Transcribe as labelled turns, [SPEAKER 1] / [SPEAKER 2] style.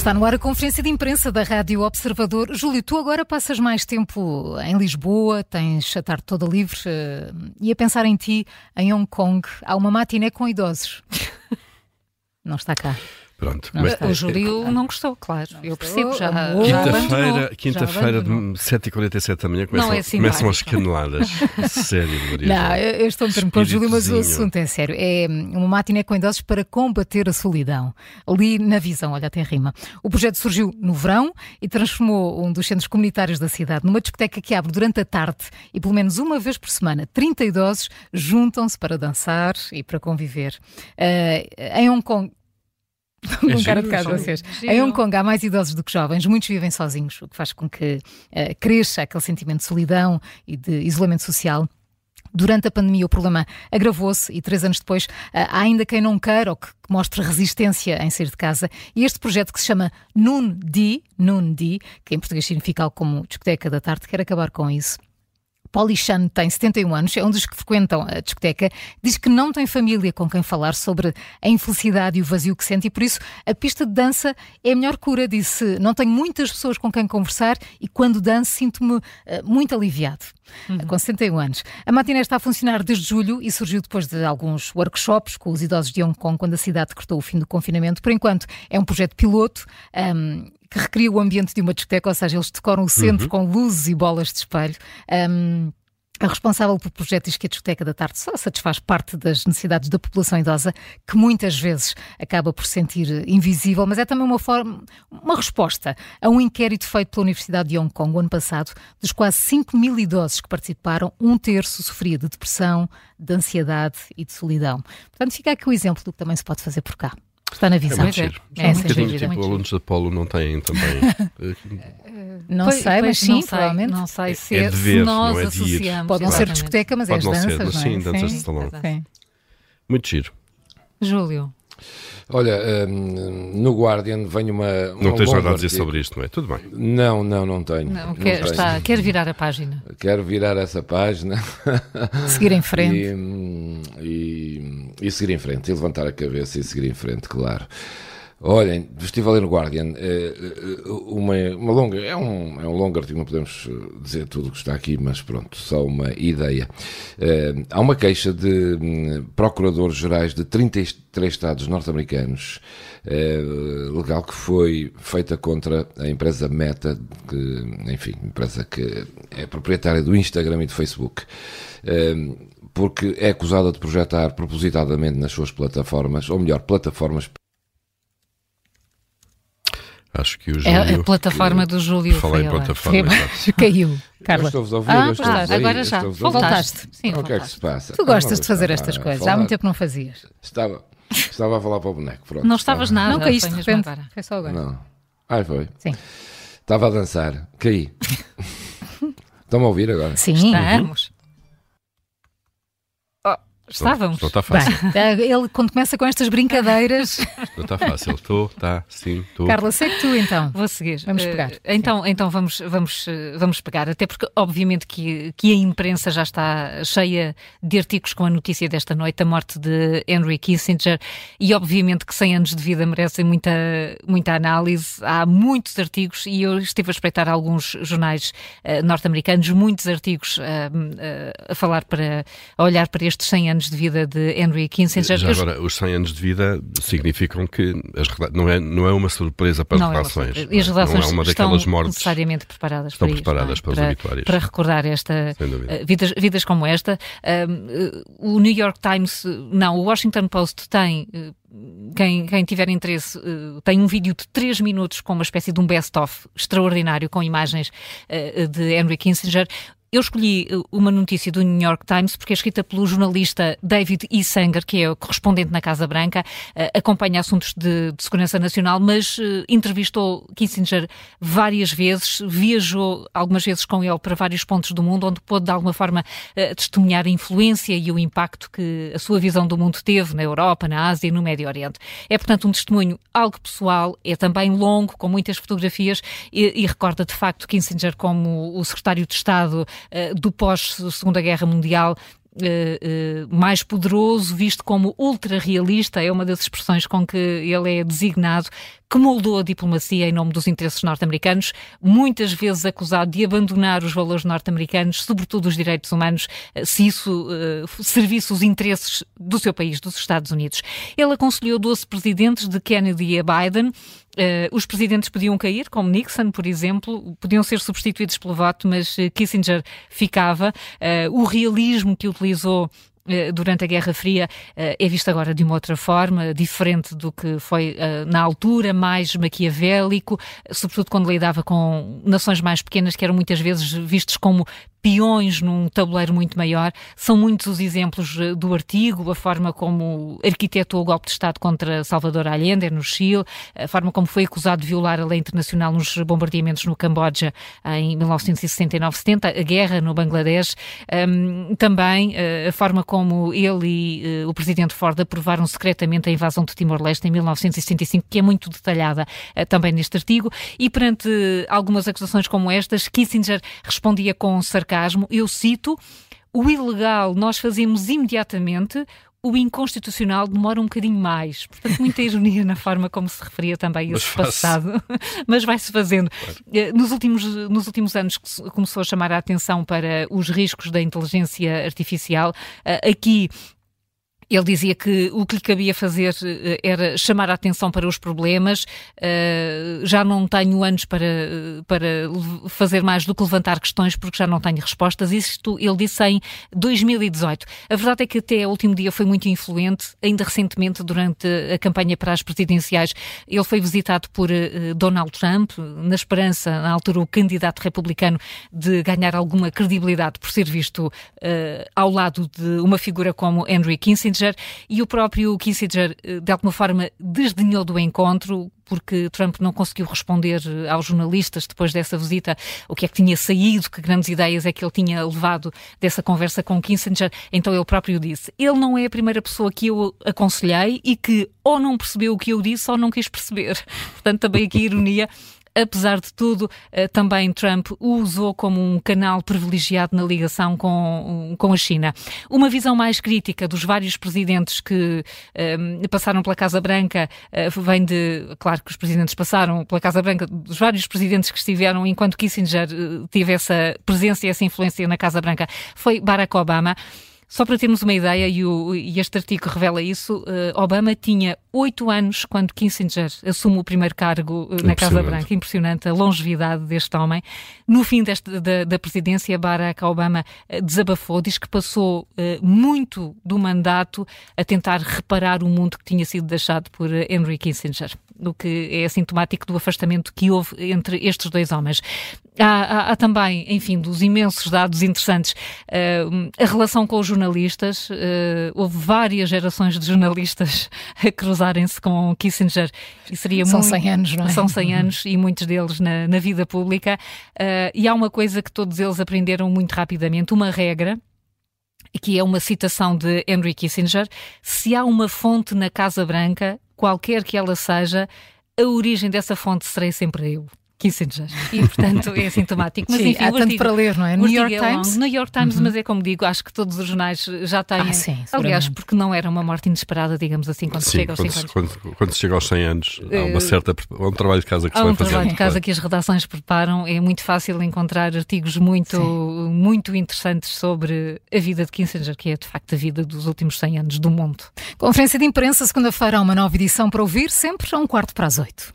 [SPEAKER 1] Está no ar a conferência de imprensa da Rádio Observador. Júlio, tu agora passas mais tempo em Lisboa, tens a tarde toda livre uh, e a pensar em ti em Hong Kong. Há uma matiné com idosos. Não está cá.
[SPEAKER 2] Pronto.
[SPEAKER 1] Não
[SPEAKER 2] mas.
[SPEAKER 3] O Júlio não gostou, claro. Eu percebo, já.
[SPEAKER 2] Quinta-feira, quinta-feira de
[SPEAKER 3] abandonou.
[SPEAKER 2] 7h47 da manhã começam,
[SPEAKER 3] Não é simpático.
[SPEAKER 2] começam as caneladas. Sério, Maria.
[SPEAKER 1] Não, eu eu estou a meter-me com o Júlio, mas o assunto é sério. É uma matiné com idosos para combater a solidão. Ali na visão, olha, até rima. O projeto surgiu no verão e transformou um dos centros comunitários da cidade numa discoteca que abre durante a tarde e pelo menos uma vez por semana 30 idosos juntam-se para dançar e para conviver. Eh, em Hong Kong. Com
[SPEAKER 2] É
[SPEAKER 1] cara de
[SPEAKER 2] giro,
[SPEAKER 1] casa
[SPEAKER 2] giro.
[SPEAKER 1] vocês.
[SPEAKER 3] Giro.
[SPEAKER 1] Em Hong Kong há mais idosos do que jovens, muitos vivem sozinhos, o que faz com que eh, cresça aquele sentimento de solidão e de isolamento social. Durante a pandemia, o problema agravou-se e três anos depois eh, há ainda quem não queira ou que mostre resistência em sair de casa. E este projeto que se chama Noon Di, Noon Di, que em português significa algo como discoteca da tarde, quer acabar com isso. Polly Chan tem 71 anos, é um dos que frequentam a discoteca, diz que não tem família com quem falar sobre a infelicidade e o vazio que sente e por isso a pista de dança é a melhor cura. Disse, não tenho muitas pessoas com quem conversar e quando danço sinto-me eh, muito aliviado. Com 71 anos. A matiné está a funcionar desde julho e surgiu depois de alguns workshops com os idosos de Hong Kong quando a cidade decretou o fim do confinamento. Por enquanto é um projeto piloto. ahm, que recria o ambiente de uma discoteca, ou seja, eles decoram o centro com luzes e bolas de espelho. Ahm, a responsável pelo projeto diz que a discoteca da tarde só satisfaz parte das necessidades da população idosa, que muitas vezes acaba por sentir invisível, mas é também uma forma, uma resposta a um inquérito feito pela Universidade de Hong Kong o ano passado, dos quase 5 mil idosos que participaram, um terço sofria de depressão, de ansiedade e de solidão. Portanto, fica aqui o exemplo do que também se pode fazer por cá. Está na
[SPEAKER 2] É
[SPEAKER 1] visão.
[SPEAKER 2] muito
[SPEAKER 3] é.
[SPEAKER 2] giro.
[SPEAKER 1] É,
[SPEAKER 2] É
[SPEAKER 1] sem dúvida,
[SPEAKER 2] tipo
[SPEAKER 1] muito
[SPEAKER 2] alunos da Polo não têm também. eh,
[SPEAKER 1] Não
[SPEAKER 3] Pois-
[SPEAKER 1] sei, mas sim,
[SPEAKER 3] não sei,
[SPEAKER 1] provavelmente.
[SPEAKER 3] Não sei se,
[SPEAKER 2] É
[SPEAKER 3] se
[SPEAKER 2] dever,
[SPEAKER 3] nós
[SPEAKER 2] não é de ir.
[SPEAKER 3] associamos.
[SPEAKER 1] Pode não ser discoteca, mas é as
[SPEAKER 2] ser,
[SPEAKER 1] danças,
[SPEAKER 2] mas
[SPEAKER 1] não é?
[SPEAKER 2] sim, danças de salão. Muito giro.
[SPEAKER 3] Júlio,
[SPEAKER 4] Olha, hum, no Guardian vem uma.
[SPEAKER 2] Não
[SPEAKER 4] um
[SPEAKER 2] tens nada a dizer
[SPEAKER 4] artigo.
[SPEAKER 2] sobre isto, não é? Tudo bem.
[SPEAKER 4] Não, não, não tenho.
[SPEAKER 3] não,
[SPEAKER 4] Não
[SPEAKER 3] quer,
[SPEAKER 4] tenho.
[SPEAKER 3] está, quer virar a página.
[SPEAKER 4] Quero virar essa página
[SPEAKER 1] Seguir em frente.
[SPEAKER 4] e, hum, e, e seguir em frente, e levantar a cabeça e seguir em frente, claro. Olhem, estive a ler no Guardian eh, eh, uma, uma longa, é um, é um longo artigo, não podemos eh, dizer tudo o que está aqui, mas pronto, só uma ideia. Há uma queixa de hum, procuradores gerais de 33 estados norte-americanos, legal que foi feita contra a empresa Meta, que, enfim, empresa que é proprietária do Instagram e do Facebook. Porque é acusada de projetar propositadamente nas suas plataformas, ou melhor, plataformas
[SPEAKER 2] Acho que o
[SPEAKER 3] É
[SPEAKER 2] Júlio.
[SPEAKER 3] a plataforma do Júlio
[SPEAKER 2] Falar
[SPEAKER 3] foi
[SPEAKER 2] em plataforma.
[SPEAKER 1] Caiu. Carla.
[SPEAKER 4] Eu estou-vos a ouvir,
[SPEAKER 1] Ah,
[SPEAKER 4] eu estou-vos
[SPEAKER 1] pois
[SPEAKER 4] a ouvir,
[SPEAKER 3] agora já.
[SPEAKER 1] Voltaste.
[SPEAKER 3] Sim,
[SPEAKER 4] O que é que se passa?
[SPEAKER 1] Tu gostas de fazer estas coisas. Há muito tempo não fazias.
[SPEAKER 4] Estava, estava a falar para o boneco, pronto.
[SPEAKER 3] Não estavas
[SPEAKER 4] estava.
[SPEAKER 3] nada.
[SPEAKER 1] não caíste de repente. Foi só agora.
[SPEAKER 4] Não. Ai, foi.
[SPEAKER 1] Sim.
[SPEAKER 4] Estava a dançar, caí. Estão-me a ouvir agora?
[SPEAKER 1] Sim.
[SPEAKER 3] Estamos. Estávamos.
[SPEAKER 2] Não está
[SPEAKER 1] Bem,
[SPEAKER 2] fácil.
[SPEAKER 1] eh, ele quando começa com estas brincadeiras,
[SPEAKER 2] Não está fácil. Estou, está, sim, estou.
[SPEAKER 1] Carla, segue tu então.
[SPEAKER 3] Vou seguir.
[SPEAKER 1] Vamos
[SPEAKER 3] Eh,
[SPEAKER 1] pegar.
[SPEAKER 3] então, então vamos, vamos, eh, vamos pegar, até porque obviamente que, que a imprensa já está cheia de artigos com a notícia desta noite, a morte de Henry Kissinger, e obviamente que 100 anos de vida merecem muita, muita análise. Há muitos artigos e eu estive a espreitar alguns jornais eh, norte-americanos, muitos artigos eh, a falar para, a olhar para estes 100 anos de vida de Henry Kissinger.
[SPEAKER 2] Já agora, os 100 anos de vida significam que as não, é, não é uma surpresa para
[SPEAKER 3] não
[SPEAKER 2] as
[SPEAKER 3] é uma
[SPEAKER 2] relações.
[SPEAKER 3] E as relações
[SPEAKER 2] não é uma
[SPEAKER 3] estão
[SPEAKER 2] daquelas mortes.
[SPEAKER 3] necessariamente preparadas
[SPEAKER 2] estão
[SPEAKER 3] para isto,
[SPEAKER 2] preparadas
[SPEAKER 3] não é?
[SPEAKER 2] para os obituários.
[SPEAKER 3] para recordar esta eh, vidas, vidas como esta. Um, eh, o New York Times, não, o Washington Post tem. eh, Quem, quem tiver interesse eh, tem um vídeo de 3 minutos com uma espécie de um best-of extraordinário com imagens eh, de Henry Kissinger. Eu escolhi eh, uma notícia do New York Times porque é escrita pelo jornalista David E. Sanger, que é o correspondente na Casa Branca, eh, acompanha assuntos de, de segurança nacional, mas eh, entrevistou Kissinger várias vezes, viajou algumas vezes com ele para vários pontos do mundo, onde pôde de alguma forma testemunhar a influência e o impacto que a sua visão do mundo teve na Europa, na Ásia e no Médio Oriente. É, portanto, um testemunho algo pessoal, é também longo, com muitas fotografias e, e recorda de facto Kissinger como o secretário de Estado do pós-Segunda Guerra Mundial uh, uh, mais poderoso, visto como ultra-realista, é uma das expressões com que ele é designado, que moldou a diplomacia em nome dos interesses norte-americanos, muitas vezes acusado de abandonar os valores norte-americanos, sobretudo os direitos humanos, se isso uh, servisse os interesses do seu país, dos Estados Unidos. Ele aconselhou 12 presidentes de Kennedy a Biden, Uh, os presidentes podiam cair, como Nixon, por exemplo, podiam ser substituídos pelo voto, mas uh, Kissinger ficava. Uh, o realismo que utilizou durante a Guerra Fria é visto agora de uma outra forma, diferente do que foi na altura, mais maquiavélico, sobretudo quando lidava com nações mais pequenas que eram muitas vezes vistos como peões num tabuleiro muito maior. São muitos os exemplos eh, do artigo, a forma como arquitetou o golpe de Estado contra Salvador Allende no Chile, a forma como foi acusado de violar a lei internacional nos bombardeamentos no Camboja em 1969-70, a guerra no Bangladesh, um, também uh, a forma como ele e uh, o presidente Ford aprovaram secretamente a invasão de Timor-Leste em 1975, que é muito detalhada uh, também neste artigo, e perante algumas acusações como estas, Kissinger respondia com sarcasmo sarcasmo, eu cito: o ilegal nós fazemos imediatamente, o inconstitucional demora um bocadinho mais. Portanto, muita ironia na forma como se referia também a esse passado, mas vai-se fazendo. Claro. Eh, nos, últimos, nos últimos anos começou a chamar a atenção para os riscos da inteligência artificial. Eh, aqui ele dizia que o que lhe cabia fazer eh, era chamar a atenção para os problemas. Uh, já não tenho anos para, para fazer mais do que levantar questões, porque já não tenho respostas. Isto ele disse em 2018. A verdade é que até o último dia foi muito influente. Ainda recentemente, durante a campanha para as presidenciais, ele foi visitado por uh, Donald Trump, na esperança, na altura, o candidato republicano, de ganhar alguma credibilidade por ser visto ao lado de uma figura como Henry Kissinger Kissinger e o próprio Kissinger, eh, de alguma forma, desdenhou do encontro, porque Trump não conseguiu responder eh, aos jornalistas depois dessa visita o que é que tinha saído, que grandes ideias é que ele tinha levado dessa conversa com Kissinger. Então ele próprio disse: ele não é a primeira pessoa que eu aconselhei e que ou não percebeu o que eu disse ou não quis perceber. Portanto, também aqui ironia apesar de tudo, eh, também Trump o usou como um canal privilegiado na ligação com, com a China. Uma visão mais crítica dos vários presidentes que um, eh, passaram pela Casa Branca uh, vem de, claro que os presidentes passaram pela Casa Branca, dos vários presidentes que estiveram enquanto Kissinger uh, teve essa presença e essa influência na Casa Branca, foi Barack Obama. Só para termos uma ideia, e, o, e este artigo revela isso, uh, Obama tinha oito anos quando Kissinger assume o primeiro cargo uh, na Casa Branca. Impressionante a longevidade deste homem. No fim deste, da, da presidência, Barack Obama uh, desabafou, diz que passou muito do mandato a tentar reparar o mundo que tinha sido deixado por Henry Kissinger, o que é sintomático do afastamento que houve entre estes dois homens. Há, há, há também, enfim, dos imensos dados interessantes, a relação com os jornalistas, uh, houve várias gerações de jornalistas a cruzarem-se com Kissinger.
[SPEAKER 1] E seria são muito, 100 anos, não é?
[SPEAKER 3] São 100 anos e muitos deles na, na vida pública. Uh, e há uma coisa que todos eles aprenderam muito rapidamente, uma regra, que é uma citação de Henry Kissinger: se há uma fonte na Casa Branca, qualquer que ela seja, a origem dessa fonte serei sempre eu. Kissinger. E, portanto, é sintomático.
[SPEAKER 1] Mas, sim, enfim, há tanto para ler, não é? New York
[SPEAKER 3] é
[SPEAKER 1] Times?
[SPEAKER 3] New York Times, uhum. mas é como digo, acho que todos os jornais já têm. Ah, sim, Aliás, porque não era uma morte inesperada, digamos assim, quando sim, se chega aos
[SPEAKER 2] quando
[SPEAKER 3] 100 anos.
[SPEAKER 2] Quando, quando, se chega aos 100 anos, há uma eh, certa. Há um trabalho de casa que se vai fazer.
[SPEAKER 3] Há um trabalho de casa que as redações preparam. É muito fácil encontrar artigos muito, muito interessantes sobre a vida de Kissinger, que é de facto a vida dos últimos 100 anos do mundo.
[SPEAKER 1] Conferência de imprensa, segunda-feira, há uma nova edição para ouvir, sempre a um quarto para as oito.